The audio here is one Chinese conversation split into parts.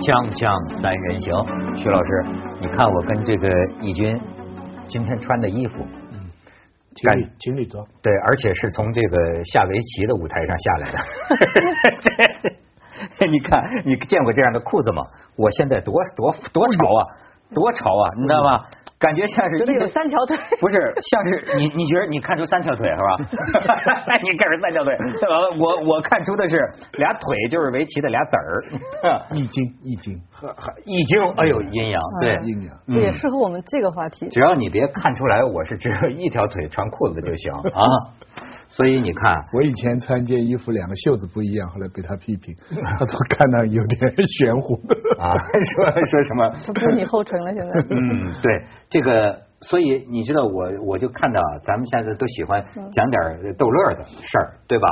锵锵三人行，徐老师，你看我跟这个义军今天穿的衣服，嗯，情侣情侣装，对，而且是从这个下围棋的舞台上下来的。你看，你见过这样的裤子吗？我现在多多多潮啊，多潮啊，你知道吗？感觉像是觉得有三条腿，不是像是你你觉得你看出三条腿是吧？你看出三条腿，我我看出的是俩腿就是围棋的俩子儿，易经易经易经，哎呦阴阳对阴阳也适合我们这个话题。只要你别看出来我是只有一条腿穿裤子就行 啊。所以你看，我以前穿件衣服两个袖子不一样，后来被他批评，他说看到有点玄乎啊，说 说什么？不是你后唇了，现在。嗯，对，这个，所以你知道我，我就看到咱们现在都喜欢讲点逗乐的事儿，对吧？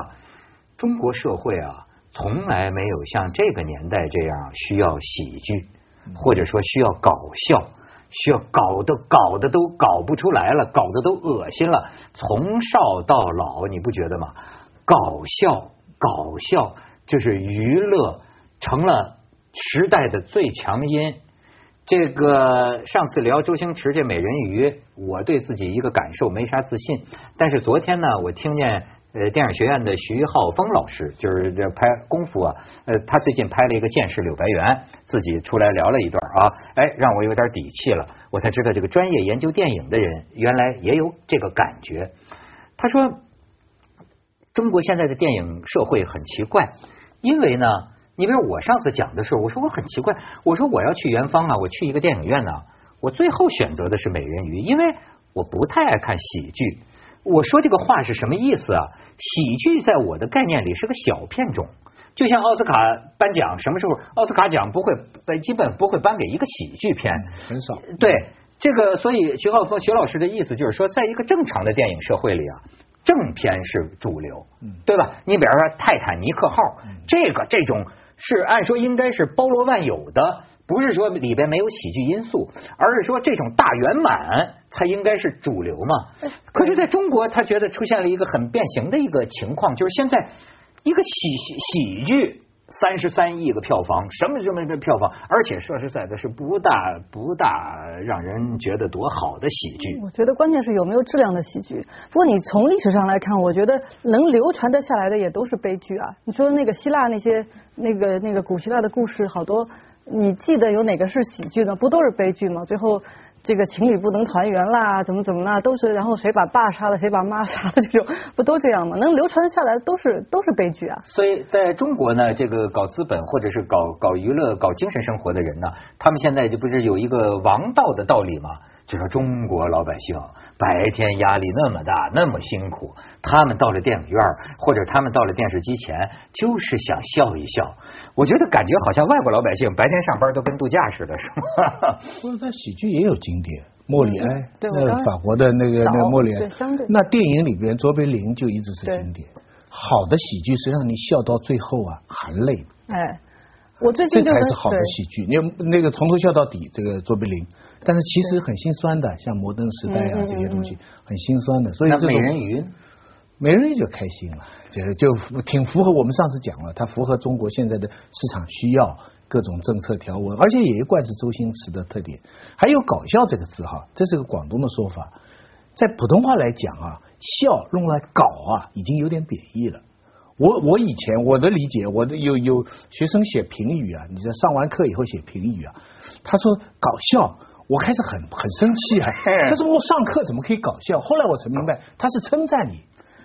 中国社会啊，从来没有像这个年代这样需要喜剧，或者说需要搞笑。需要搞的搞的都搞不出来了，搞得都恶心了。从少到老，你不觉得吗？搞笑，搞笑，就是娱乐成了时代的最强音。这个上次聊周星驰这美人鱼，我对自己一个感受没啥自信。但是昨天呢，我听见。呃，电影学院的徐浩峰老师就是这拍功夫啊，呃，他最近拍了一个《剑士柳白猿》，自己出来聊了一段啊，哎，让我有点底气了，我才知道这个专业研究电影的人原来也有这个感觉。他说，中国现在的电影社会很奇怪，因为呢，你比如我上次讲的时候，我说我很奇怪，我说我要去元芳啊，我去一个电影院呢，我最后选择的是美人鱼，因为我不太爱看喜剧。我说这个话是什么意思啊？喜剧在我的概念里是个小片种，就像奥斯卡颁奖，什么时候奥斯卡奖不会，基本不会颁给一个喜剧片，很少。对这个，所以徐浩峰徐老师的意思就是说，在一个正常的电影社会里啊，正片是主流，对吧？你比方说《泰坦尼克号》，这个这种是按说应该是包罗万有的。不是说里边没有喜剧因素，而是说这种大圆满才应该是主流嘛。可是在中国，他觉得出现了一个很变形的一个情况，就是现在一个喜喜剧三十三亿个票房，什么什么的票房，而且说实在的，是不大不大让人觉得多好的喜剧。我觉得关键是有没有质量的喜剧。不过你从历史上来看，我觉得能流传得下来的也都是悲剧啊。你说那个希腊那些那个那个古希腊的故事，好多。你记得有哪个是喜剧呢？不都是悲剧吗？最后这个情侣不能团圆啦，怎么怎么啦，都是然后谁把爸杀了，谁把妈杀了，这种不都这样吗？能流传下来都是都是悲剧啊。所以在中国呢，这个搞资本或者是搞搞娱乐、搞精神生活的人呢，他们现在就不是有一个王道的道理吗？就说中国老百姓白天压力那么大，那么辛苦，他们到了电影院或者他们到了电视机前，就是想笑一笑。我觉得感觉好像外国老百姓白天上班都跟度假似的，是吗？不是，他喜剧也有经典，莫里埃，那法国的那个那莫里埃，那电影里边卓别林就一直是经典。好的喜剧是让你笑到最后啊，含泪。哎，我最近这才是好的喜剧。你那个从头笑到底，这个卓别林。但是其实很心酸的，像《摩登时代》啊这些东西很心酸的，所以这美人鱼，美人鱼就开心了，就就挺符合我们上次讲了，它符合中国现在的市场需要，各种政策条文，而且也一贯是周星驰的特点。还有搞笑这个字哈，这是个广东的说法，在普通话来讲啊，笑用来搞啊，已经有点贬义了。我我以前我的理解，我的有有学生写评语啊，你在上完课以后写评语啊，他说搞笑。我开始很很生气啊！他说我上课怎么可以搞笑？后来我才明白，他是称赞你，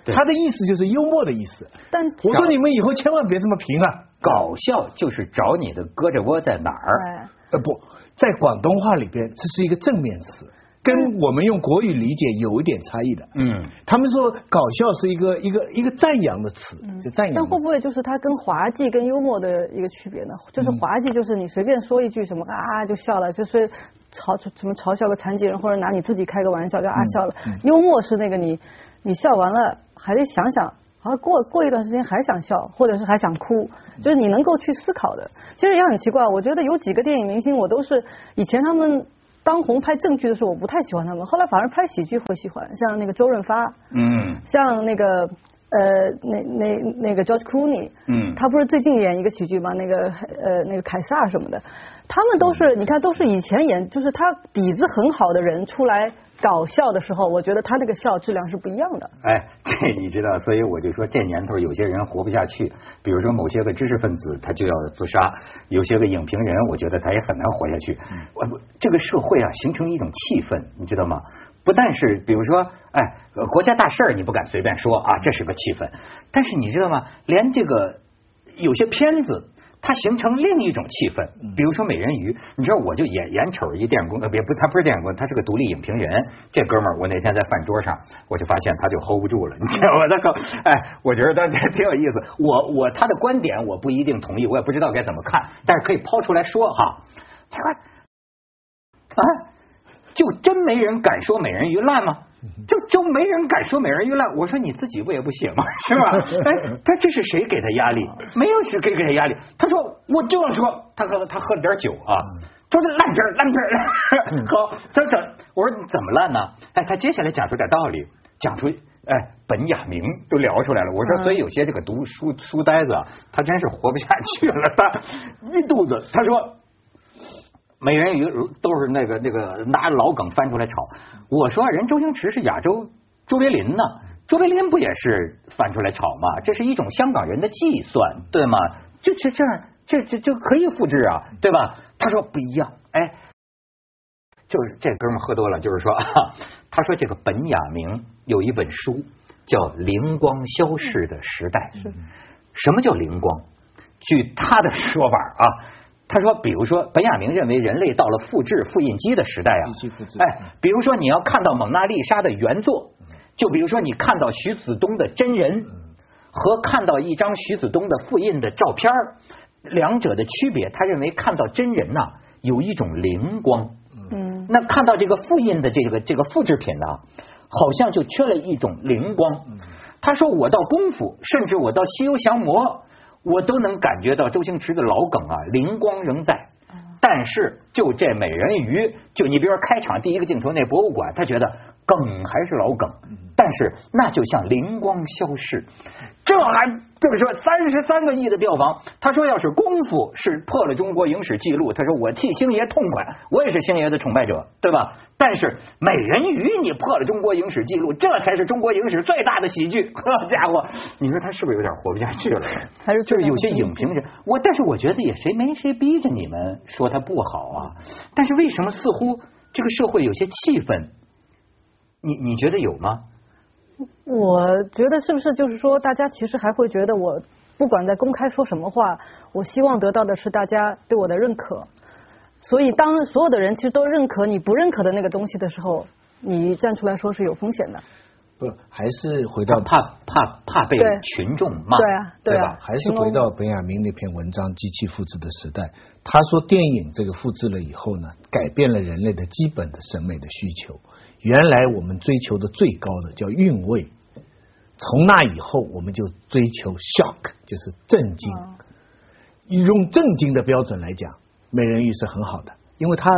他的意思就是幽默的意思。但我说你们以后千万别这么评啊！搞笑就是找你的胳肢窝在哪儿？呃不在广东话里边，这是一个正面词。跟我们用国语理解有一点差异的，嗯，他们说搞笑是一个一个一个赞扬的词，就赞扬。但会不会就是它跟滑稽跟幽默的一个区别呢？就是滑稽就是你随便说一句什么啊就笑了，就是嘲什么嘲笑个残疾人或者拿你自己开个玩笑就啊笑了。幽默是那个你你笑完了还得想想，好像过过一段时间还想笑，或者是还想哭，就是你能够去思考的。其实也很奇怪，我觉得有几个电影明星我都是以前他们。当红拍正剧的时候，我不太喜欢他们。后来反而拍喜剧会喜欢，像那个周润发，嗯，像那个呃，那那那个 George Clooney，嗯他不是最近演一个喜剧吗？那个呃那个凯撒什么的，他们都是你看都是以前演就是他底子很好的人出来搞笑的时候，我觉得他那个笑质量是不一样的。哎，这你知道，所以我就说这年头有些人活不下去，比如说某些个知识分子他就要自杀，有些个影评人我觉得他也很难活下去。我不这个社会啊形成一种气氛，你知道吗？不但是比如说，哎，呃国家大事儿你不敢随便说啊，这是个气氛。但是你知道吗？连这个有些片子。它形成另一种气氛，比如说美人鱼，你知道我就眼眼瞅一电影工，呃，别不，他不是电影工，他是个独立影评人。这哥们儿，我那天在饭桌上，我就发现他就 hold 不住了，你知道吗？他说，哎，我觉得他这挺有意思。我我他的观点我不一定同意，我也不知道该怎么看，但是可以抛出来说哈。他说，啊，就真没人敢说美人鱼烂吗？就就没人敢说美人鱼烂。我说你自己不也不写吗？是吧？哎，他这是谁给他压力？没有谁给给他压力。他说我就要说，他喝他喝了点酒啊，他说烂片儿烂片儿。好，他说怎我说你怎么烂呢？哎，他接下来讲出点道理，讲出哎本雅明都聊出来了。我说所以有些这个读书书呆子啊，他真是活不下去了，他一肚子。他说。美人鱼都是那个那个拿老梗翻出来炒。我说人周星驰是亚洲周别林呢，周别林不也是翻出来炒吗？这是一种香港人的计算，对吗？就这这，这这就可以复制啊，对吧？他说不一样，哎，就是这哥们喝多了，就是说，啊他说这个本雅明有一本书叫《灵光消逝的时代》，什么叫灵光？据他的说法啊。他说，比如说，本雅明认为人类到了复制复印机的时代啊，哎，比如说你要看到蒙娜丽莎的原作，就比如说你看到徐子东的真人和看到一张徐子东的复印的照片两者的区别，他认为看到真人呐有一种灵光，嗯，那看到这个复印的这个这个复制品呢，好像就缺了一种灵光。他说，我到功夫，甚至我到西游降魔。我都能感觉到周星驰的老梗啊，灵光仍在。但是就这美人鱼，就你比如说开场第一个镜头那博物馆，他觉得梗还是老梗，但是那就像灵光消逝。这还就是说三十三个亿的票房，他说要是功夫是破了中国影史记录，他说我替星爷痛快，我也是星爷的崇拜者，对吧？但是美人鱼你破了中国影史记录，这才是中国影史最大的喜剧。好家伙，你说他是不是有点活不下去了？他是就是有些影评人，我但是我觉得也谁没谁逼着你们说他不好啊。但是为什么似乎这个社会有些气氛？你你觉得有吗？我觉得是不是就是说，大家其实还会觉得我不管在公开说什么话，我希望得到的是大家对我的认可。所以当所有的人其实都认可你不认可的那个东西的时候，你站出来说是有风险的。不，还是回到怕怕怕被群众骂，对啊，对吧？还是回到本雅明那篇文章《机器复制的时代》，他说电影这个复制了以后呢，改变了人类的基本的审美的需求。原来我们追求的最高的叫韵味，从那以后我们就追求 shock，就是震惊。用震惊的标准来讲，美人鱼是很好的，因为他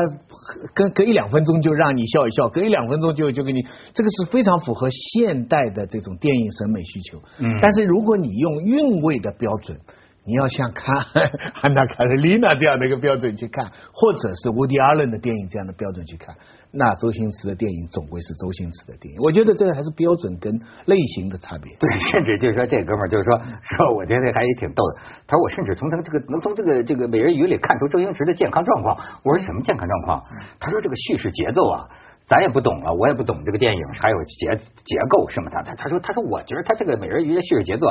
隔隔一两分钟就让你笑一笑，隔一两分钟就就给你，这个是非常符合现代的这种电影审美需求。嗯，但是如果你用韵味的标准。你要像看 安娜卡列尼娜这样的一个标准去看，或者是伍迪·阿伦的电影这样的标准去看，那周星驰的电影总归是周星驰的电影。我觉得这个还是标准跟类型的差别。对，甚至就是说这哥们儿就是说说，我觉得还也挺逗的。他说我甚至从他这个能从这个这个美人鱼里看出周星驰的健康状况。我说什么健康状况？他说这个叙事节奏啊。咱也不懂啊，我也不懂这个电影还有结结构什么的。他他说他说我觉得他这个美人鱼的叙事节奏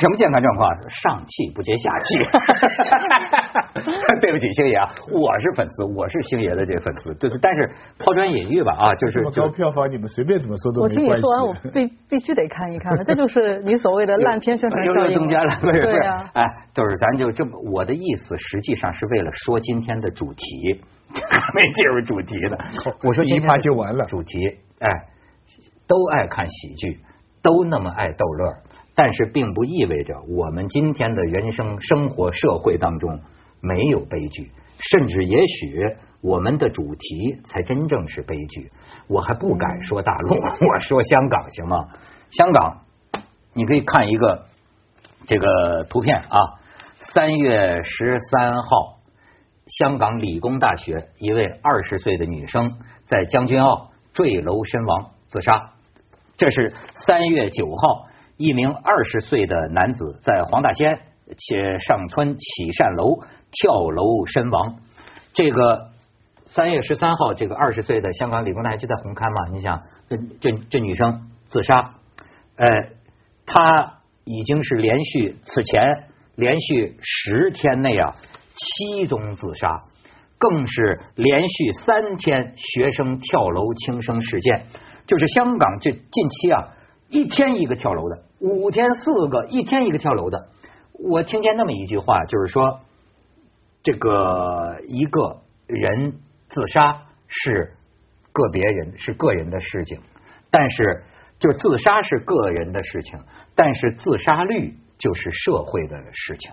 什么健康状况？上气不接下气。对不起星爷啊，我是粉丝，我是星爷的这个粉丝。对对，但是抛砖引玉吧啊，就是高票房你们随便怎么说都我听你说完，我必必须得看一看了。这就是你所谓的 烂片宣传效应。增加了，不是对啊。哎，就是咱就这么，我的意思实际上是为了说今天的主题。还 没进入主题呢，我说一趴就完了。主题，哎，都爱看喜剧，都那么爱逗乐，但是并不意味着我们今天的人生、生活、社会当中没有悲剧，甚至也许我们的主题才真正是悲剧。我还不敢说大陆，我说香港行吗？香港你可以看一个这个图片啊，三月十三号，香港理工大学一位二十岁的女生在将军澳坠楼身亡自杀。这是三月九号，一名二十岁的男子在黄大仙且上村启善楼跳楼身亡。这个三月十三号，这个二十岁的香港理工大学就在红磡嘛？你想，这这这女生自杀，呃，她已经是连续此前连续十天内啊七宗自杀，更是连续三天学生跳楼轻生事件。就是香港这近期啊，一天一个跳楼的，五天四个，一天一个跳楼的。我听见那么一句话，就是说，这个一个人自杀是个别人是个人的事情，但是就自杀是个人的事情，但是自杀率就是社会的事情。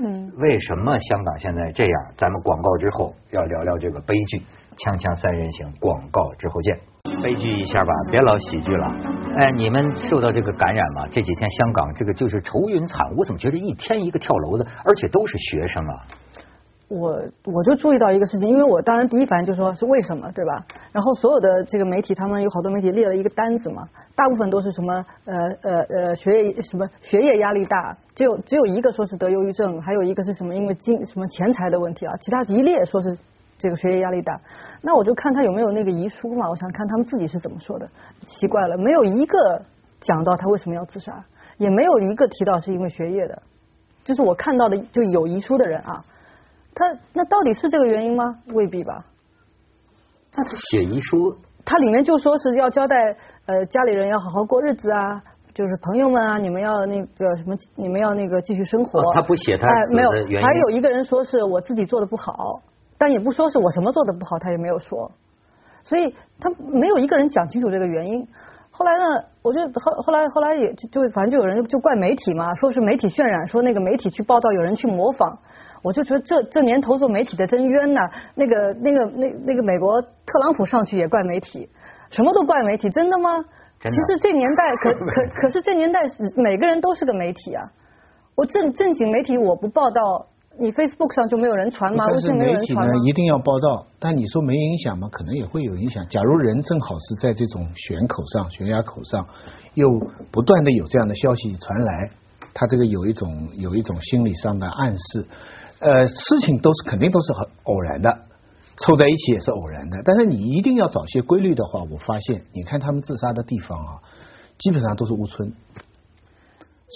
嗯，为什么香港现在这样？咱们广告之后要聊聊这个悲剧，《锵锵三人行》广告之后见。悲剧一下吧，别老喜剧了。哎，你们受到这个感染吗？这几天香港这个就是愁云惨雾，我怎么觉得一天一个跳楼的，而且都是学生啊？我我就注意到一个事情，因为我当然第一反应就说是为什么，对吧？然后所有的这个媒体，他们有好多媒体列了一个单子嘛，大部分都是什么呃呃呃学业什么学业压力大，只有只有一个说是得忧郁症，还有一个是什么因为金什么钱财的问题啊，其他一列说是。这个学业压力大，那我就看他有没有那个遗书嘛。我想看他们自己是怎么说的。奇怪了，没有一个讲到他为什么要自杀，也没有一个提到是因为学业的。就是我看到的就有遗书的人啊，他那到底是这个原因吗？未必吧。那他写遗书，他里面就说是要交代呃家里人要好好过日子啊，就是朋友们啊，你们要那个什么，你们要那个继续生活。他不写他没有，还有一个人说是我自己做的不好。但也不说是我什么做的不好，他也没有说，所以他没有一个人讲清楚这个原因。后来呢，我就后后来后来也就反正就有人就怪媒体嘛，说是媒体渲染，说那个媒体去报道，有人去模仿。我就觉得这这年头做媒体的真冤呐！那个那个那那个美国特朗普上去也怪媒体，什么都怪媒体，真的吗？其实这年代 可可可是这年代每个人都是个媒体啊！我正正经媒体我不报道。你 Facebook 上就没有人传吗？但是媒体呢一定要报道，但你说没影响吗？可能也会有影响。假如人正好是在这种悬口上、悬崖口上，又不断的有这样的消息传来，他这个有一种有一种心理上的暗示。呃，事情都是肯定都是很偶然的，凑在一起也是偶然的。但是你一定要找些规律的话，我发现，你看他们自杀的地方啊，基本上都是乌村。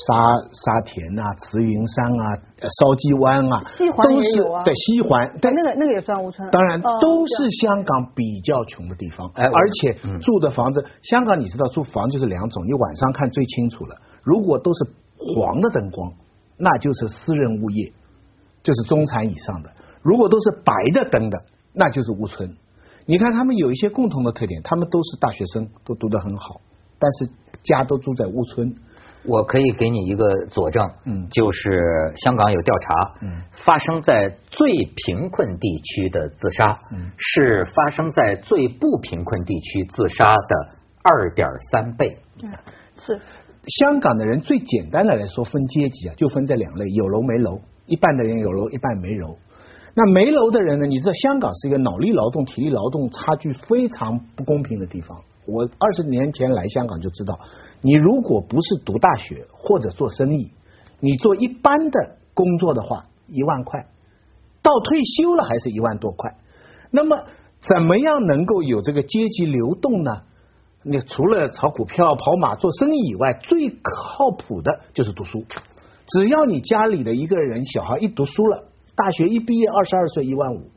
沙沙田呐，慈云山啊，烧鸡湾啊，西环都是对西环，对那个那个也算乌村。当然都是香港比较穷的地方，而且住的房子，香港你知道住房就是两种，你晚上看最清楚了。如果都是黄的灯光，那就是私人物业，就是中产以上的；如果都是白的灯的，那就是屋村。你看他们有一些共同的特点，他们都是大学生，都读得很好，但是家都住在屋村。我可以给你一个佐证，嗯，就是香港有调查，嗯，发生在最贫困地区的自杀，嗯，是发生在最不贫困地区自杀的二点三倍。嗯，是香港的人最简单的来说分阶级啊，就分这两类，有楼没楼，一半的人有楼，一半没楼。那没楼的人呢？你知道香港是一个脑力劳动、体力劳动差距非常不公平的地方。我二十年前来香港就知道，你如果不是读大学或者做生意，你做一般的工作的话，一万块，到退休了还是一万多块。那么怎么样能够有这个阶级流动呢？你除了炒股票、跑马、做生意以外，最靠谱的就是读书。只要你家里的一个人小孩一读书了，大学一毕业，二十二岁一万五，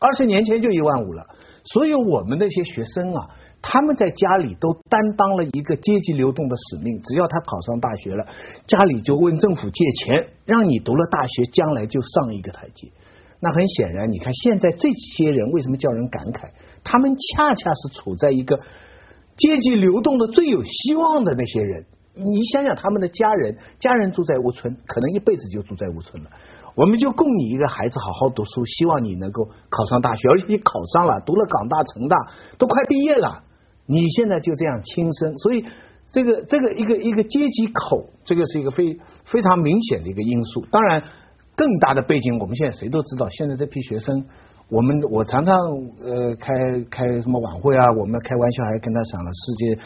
二十年前就一万五了。所以我们那些学生啊。他们在家里都担当了一个阶级流动的使命。只要他考上大学了，家里就问政府借钱，让你读了大学，将来就上一个台阶。那很显然，你看现在这些人为什么叫人感慨？他们恰恰是处在一个阶级流动的最有希望的那些人。你想想，他们的家人，家人住在乌村，可能一辈子就住在乌村了。我们就供你一个孩子好好读书，希望你能够考上大学，而且你考上了，读了港大、城大，都快毕业了。你现在就这样轻生，所以这个这个一个一个阶级口，这个是一个非非常明显的一个因素。当然，更大的背景，我们现在谁都知道，现在这批学生，我们我常常呃开开什么晚会啊，我们开玩笑还跟他讲了，世界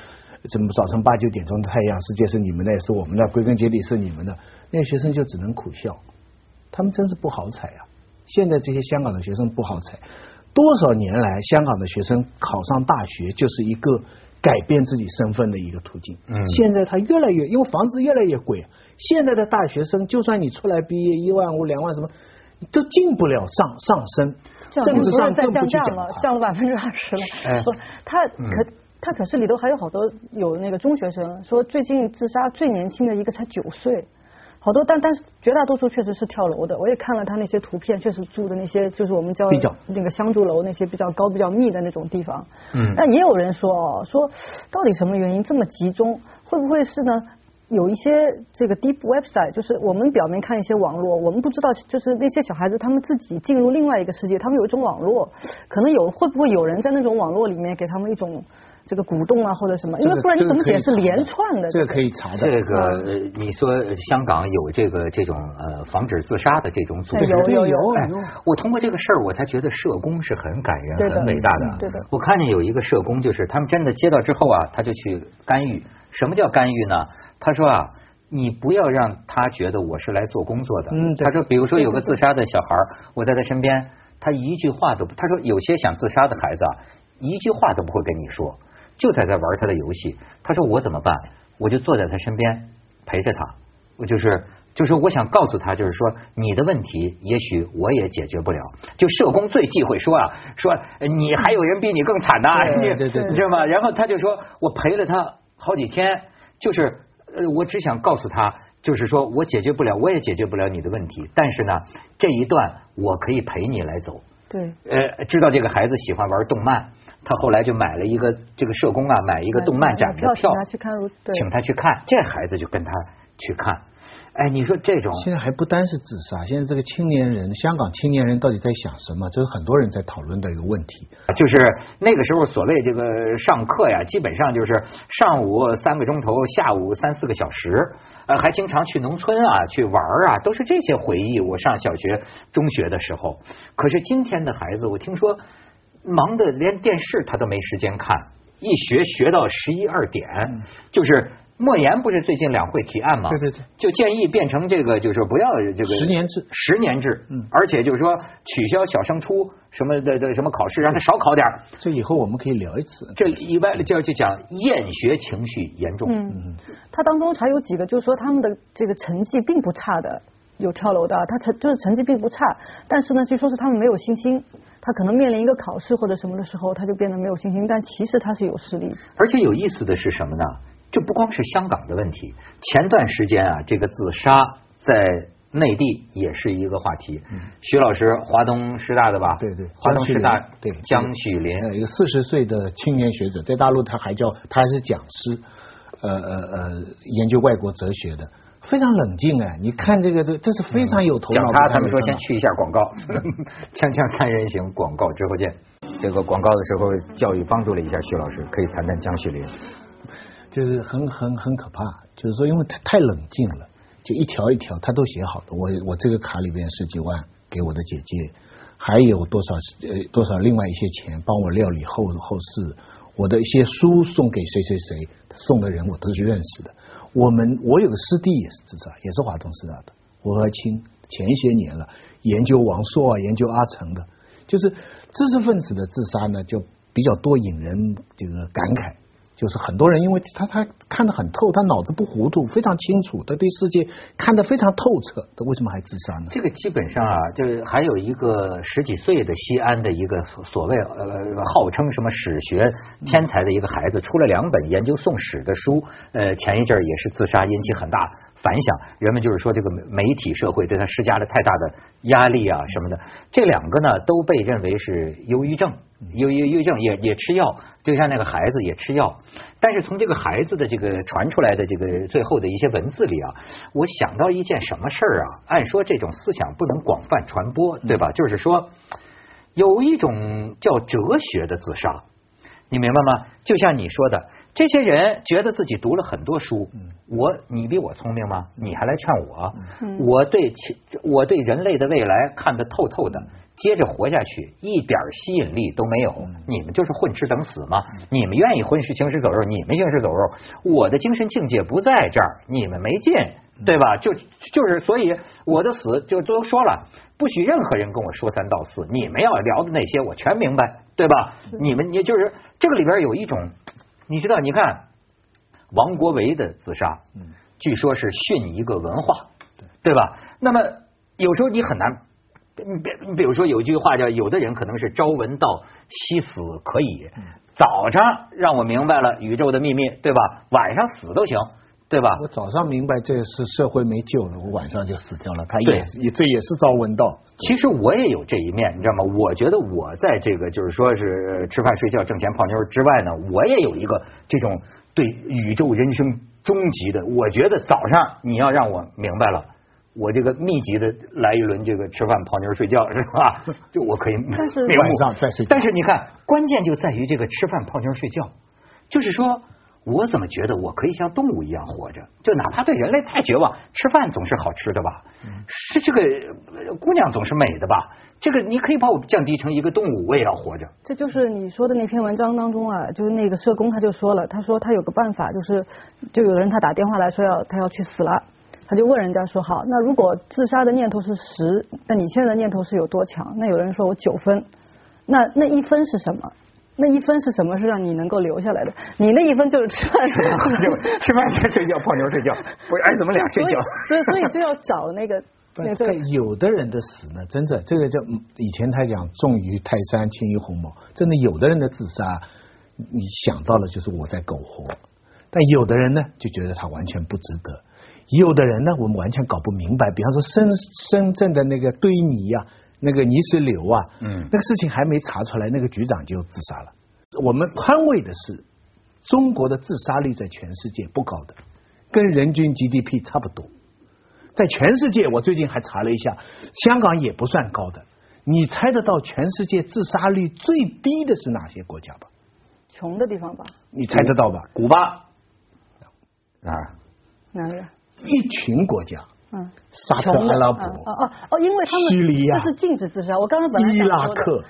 怎么早晨八九点钟的太阳，世界是你们的，也是我们的，归根结底是你们的。那些学生就只能苦笑，他们真是不好踩啊！现在这些香港的学生不好踩，多少年来香港的学生考上大学就是一个。改变自己身份的一个途径。嗯，现在他越来越，因为房子越来越贵。现在的大学生，就算你出来毕业一万五、两万什么，都进不了上上升。政治上更不去讲了，降了百分之二十了。不，他可他可是里头还有好多有那个中学生，说最近自杀最年轻的一个才九岁。好多，但但是绝大多数确实是跳楼的。我也看了他那些图片，确实住的那些就是我们叫那个香烛楼那些比较高、比较密的那种地方。嗯。但也有人说哦，说到底什么原因这么集中？会不会是呢？有一些这个 deep website，就是我们表面看一些网络，我们不知道，就是那些小孩子他们自己进入另外一个世界，他们有一种网络，可能有会不会有人在那种网络里面给他们一种。这个鼓动啊，或者什么？因为不然你怎么解释连串的？这个可以查的。这个你说香港有这个这种呃防止自杀的这种组织？有有有。我通过这个事儿，我才觉得社工是很感人、很伟大的。对的。我看见有一个社工，就是他们真的接到之后啊，他就去干预。什么叫干预呢？他说啊，你不要让他觉得我是来做工作的。嗯。他说，比如说有个自杀的小孩，我在他身边，他一句话都不。他说，有些想自杀的孩子啊，一句话都不会跟你说。就在在玩他的游戏，他说我怎么办？我就坐在他身边陪着他，我就是就是我想告诉他，就是说你的问题也许我也解决不了。就社工最忌讳说啊，说你还有人比你更惨的，对对，你知道吗？然后他就说我陪了他好几天，就是呃我只想告诉他，就是说我解决不了，我也解决不了你的问题，但是呢这一段我可以陪你来走。对，呃，知道这个孩子喜欢玩动漫。他后来就买了一个这个社工啊，买一个动漫展的票，请他去看，请他去看，这孩子就跟他去看。哎，你说这种现在还不单是自杀，现在这个青年人，香港青年人到底在想什么？这是很多人在讨论的一个问题。就是那个时候所谓这个上课呀，基本上就是上午三个钟头，下午三四个小时，呃，还经常去农村啊去玩啊，都是这些回忆。我上小学、中学的时候，可是今天的孩子，我听说。忙的连电视他都没时间看，一学学到十一二点，就是莫言不是最近两会提案吗？对对对，就建议变成这个，就是不要这个十年制，十年制，嗯，而且就是说取消小升初什么的的什么考试，让他少考点这以后我们可以聊一次。这以外就就讲厌学情绪严重。嗯，他当中还有几个，就是说他们的这个成绩并不差的，有跳楼的，他成就是成绩并不差，但是呢，据说是他们没有信心。他可能面临一个考试或者什么的时候，他就变得没有信心。但其实他是有实力。而且有意思的是什么呢？这不光是香港的问题，前段时间啊，这个自杀在内地也是一个话题。徐老师，华东师大的吧？对对，华东师大对江旭林，一个四十岁的青年学者，在大陆他还叫他还是讲师，呃呃呃，研究外国哲学的。非常冷静哎，你看这个这这是非常有头脑。讲他，他们说先去一下广告，锵锵三人行广告之后见。这个广告的时候，教育帮助了一下徐老师，可以谈谈江绪林。就是很很很可怕，就是说因为他太冷静了，就一条一条他都写好的。我我这个卡里边十几万给我的姐姐，还有多少呃多少另外一些钱帮我料理后后事，我的一些书送给谁谁谁，送的人我都是认识的。我们我有个师弟也是自杀，也是华东师大的，我和亲前些年了，研究王朔啊，研究阿城的，就是知识分子的自杀呢，就比较多引人这个感慨。就是很多人，因为他他看得很透，他脑子不糊涂，非常清楚，他对世界看得非常透彻，他为什么还自杀呢？这个基本上啊，就是还有一个十几岁的西安的一个所谓呃号称什么史学天才的一个孩子，出了两本研究宋史的书，呃，前一阵也是自杀，引起很大。反响，人们就是说这个媒体社会对他施加了太大的压力啊什么的。这两个呢都被认为是忧郁症，忧忧郁症也也吃药，就像那个孩子也吃药。但是从这个孩子的这个传出来的这个最后的一些文字里啊，我想到一件什么事儿啊？按说这种思想不能广泛传播，对吧？就是说有一种叫哲学的自杀，你明白吗？就像你说的。这些人觉得自己读了很多书，我你比我聪明吗？你还来劝我？我对我对人类的未来看得透透的，接着活下去一点吸引力都没有。你们就是混吃等死吗？你们愿意混吃行尸走肉，你们行尸走肉。我的精神境界不在这儿，你们没劲，对吧？就就是所以我的死就都说了，不许任何人跟我说三道四。你们要聊的那些我全明白，对吧？你们也就是这个里边有一种。你知道？你看王国维的自杀，据说是殉一个文化，对吧？那么有时候你很难，你比你比如说有一句话叫“有的人可能是朝闻道，夕死可以”，早上让我明白了宇宙的秘密，对吧？晚上死都行。对吧？我早上明白这是社会没救了，我晚上就死掉了。他也也这也是朝闻道。其实我也有这一面，你知道吗？我觉得我在这个就是说是吃饭睡觉挣钱泡妞之外呢，我也有一个这种对宇宙人生终极的。我觉得早上你要让我明白了，我这个密集的来一轮这个吃饭泡妞睡觉是吧？就我可以晚上再睡。但是你看，关键就在于这个吃饭泡妞睡觉，就是说。我怎么觉得我可以像动物一样活着？就哪怕对人类太绝望，吃饭总是好吃的吧？是这个姑娘总是美的吧？这个你可以把我降低成一个动物，我也要活着。这就是你说的那篇文章当中啊，就是那个社工他就说了，他说他有个办法，就是就有人他打电话来说要他要去死了，他就问人家说好，那如果自杀的念头是十，那你现在的念头是有多强？那有人说我九分，那那一分是什么？那一分是什么是让你能够留下来的？你那一分就是吃饭，就吃饭先睡觉，泡妞睡觉，不是 哎怎么俩睡觉？所以所以就要找那个。有的人的死呢，真的这个叫以前他讲重于泰山，轻于鸿毛。真的有的人的自杀，你想到了就是我在苟活，但有的人呢就觉得他完全不值得。有的人呢，我们完全搞不明白。比方说深深圳的那个堆泥呀。那个泥石流啊，嗯，那个事情还没查出来，那个局长就自杀了。我们宽慰的是，中国的自杀率在全世界不高的，跟人均 GDP 差不多。在全世界，我最近还查了一下，香港也不算高的。你猜得到全世界自杀率最低的是哪些国家吧？穷的地方吧？你猜得到吧？古巴哪儿？哪里？一群国家。嗯，沙特阿拉伯，哦哦哦，因为他们叙利亚这是禁止自杀。我刚刚本来伊拉克，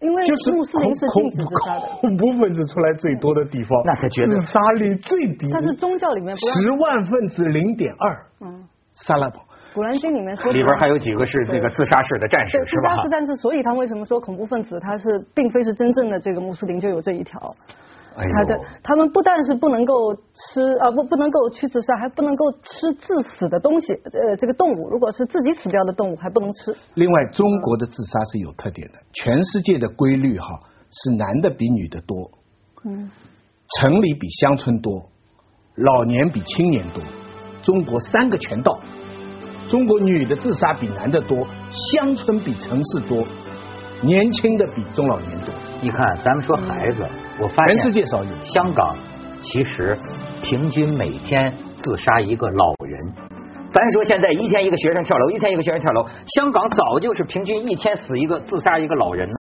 因为穆斯林是禁止自杀的，恐怖分子出来最多的地方，那才觉得自杀率最低。他是宗教里面十万分之零点二。嗯，沙拉伯。古兰经里面说里边还有几个是那个自杀式的战士，是吧？自杀式战士，所以他为什么说恐怖分子他是并非是真正的这个穆斯林就有这一条。他的他们不但是不能够吃啊不不能够去自杀，还不能够吃致死的东西。呃，这个动物如果是自己死掉的动物，还不能吃。另外，中国的自杀是有特点的，全世界的规律哈是男的比女的多，嗯，城里比乡村多，老年比青年多，中国三个全到。中国女的自杀比男的多，乡村比城市多，年轻的比中老年多。你看，咱们说孩子。我发现全世界少有，香港其实平均每天自杀一个老人。咱说现在一天一个学生跳楼，一天一个学生跳楼，香港早就是平均一天死一个自杀一个老人呢。